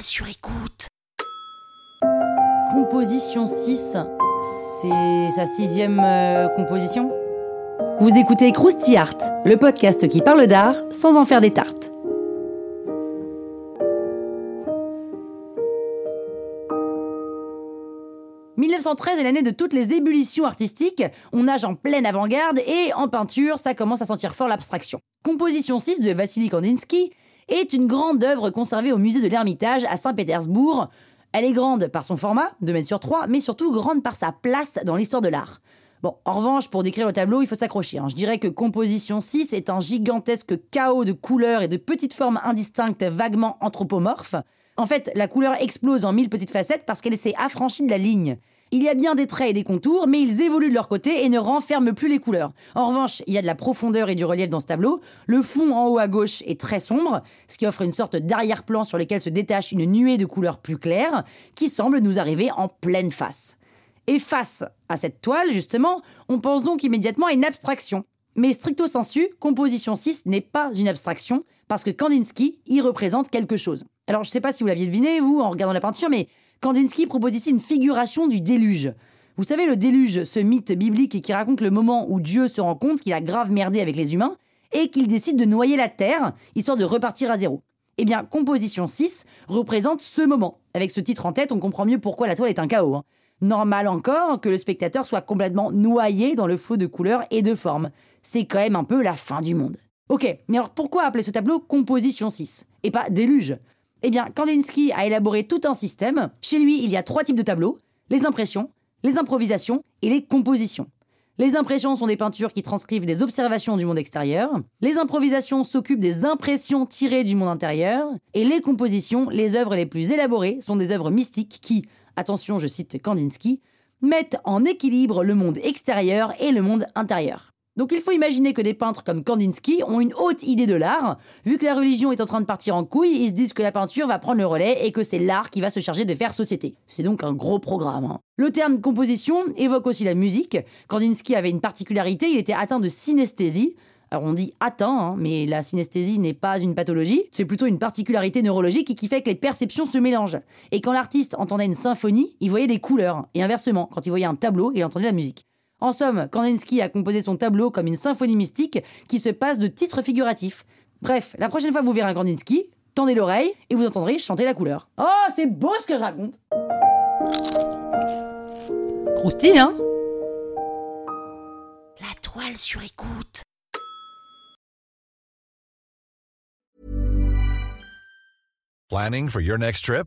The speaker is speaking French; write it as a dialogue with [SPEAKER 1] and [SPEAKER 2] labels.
[SPEAKER 1] Sur écoute. Composition 6, c'est sa sixième euh, composition Vous écoutez Krusty Art, le podcast qui parle d'art sans en faire des tartes. « 1913 est l'année de toutes les ébullitions artistiques. On nage en pleine avant-garde et en peinture, ça commence à sentir fort l'abstraction. Composition 6 de Vassili Kandinsky est une grande œuvre conservée au musée de l'Ermitage à Saint-Pétersbourg. Elle est grande par son format, 2 mètres sur 3, mais surtout grande par sa place dans l'histoire de l'art. Bon, en revanche, pour décrire le tableau, il faut s'accrocher. hein. Je dirais que Composition 6 est un gigantesque chaos de couleurs et de petites formes indistinctes vaguement anthropomorphes. En fait, la couleur explose en mille petites facettes parce qu'elle s'est affranchie de la ligne. Il y a bien des traits et des contours, mais ils évoluent de leur côté et ne renferment plus les couleurs. En revanche, il y a de la profondeur et du relief dans ce tableau. Le fond en haut à gauche est très sombre, ce qui offre une sorte d'arrière-plan sur lequel se détache une nuée de couleurs plus claires, qui semble nous arriver en pleine face. Et face à cette toile, justement, on pense donc immédiatement à une abstraction. Mais stricto sensu, Composition 6 n'est pas une abstraction, parce que Kandinsky y représente quelque chose. Alors je sais pas si vous l'aviez deviné, vous, en regardant la peinture, mais Kandinsky propose ici une figuration du déluge. Vous savez, le déluge, ce mythe biblique qui raconte le moment où Dieu se rend compte qu'il a grave merdé avec les humains et qu'il décide de noyer la terre, histoire de repartir à zéro. Eh bien, Composition 6 représente ce moment. Avec ce titre en tête, on comprend mieux pourquoi la toile est un chaos. hein. Normal encore que le spectateur soit complètement noyé dans le flot de couleurs et de formes. C'est quand même un peu la fin du monde. Ok, mais alors pourquoi appeler ce tableau Composition 6 et pas déluge? Eh bien, Kandinsky a élaboré tout un système. Chez lui, il y a trois types de tableaux les impressions, les improvisations et les compositions. Les impressions sont des peintures qui transcrivent des observations du monde extérieur. Les improvisations s'occupent des impressions tirées du monde intérieur. Et les compositions, les œuvres les plus élaborées, sont des œuvres mystiques qui, attention, je cite Kandinsky, mettent en équilibre le monde extérieur et le monde intérieur. Donc il faut imaginer que des peintres comme Kandinsky ont une haute idée de l'art. Vu que la religion est en train de partir en couille, ils se disent que la peinture va prendre le relais et que c'est l'art qui va se charger de faire société. C'est donc un gros programme. hein. Le terme composition évoque aussi la musique. Kandinsky avait une particularité, il était atteint de synesthésie. Alors on dit atteint, hein, mais la synesthésie n'est pas une pathologie, c'est plutôt une particularité neurologique qui fait que les perceptions se mélangent. Et quand l'artiste entendait une symphonie, il voyait des couleurs, et inversement, quand il voyait un tableau, il entendait la musique. En somme, Kandinsky a composé son tableau comme une symphonie mystique qui se passe de titres figuratifs. Bref, la prochaine fois que vous verrez un Kandinsky, tendez l'oreille et vous entendrez chanter la couleur. Oh, c'est beau ce que je raconte Croustille, hein? La toile sur écoute
[SPEAKER 2] Planning for your next trip?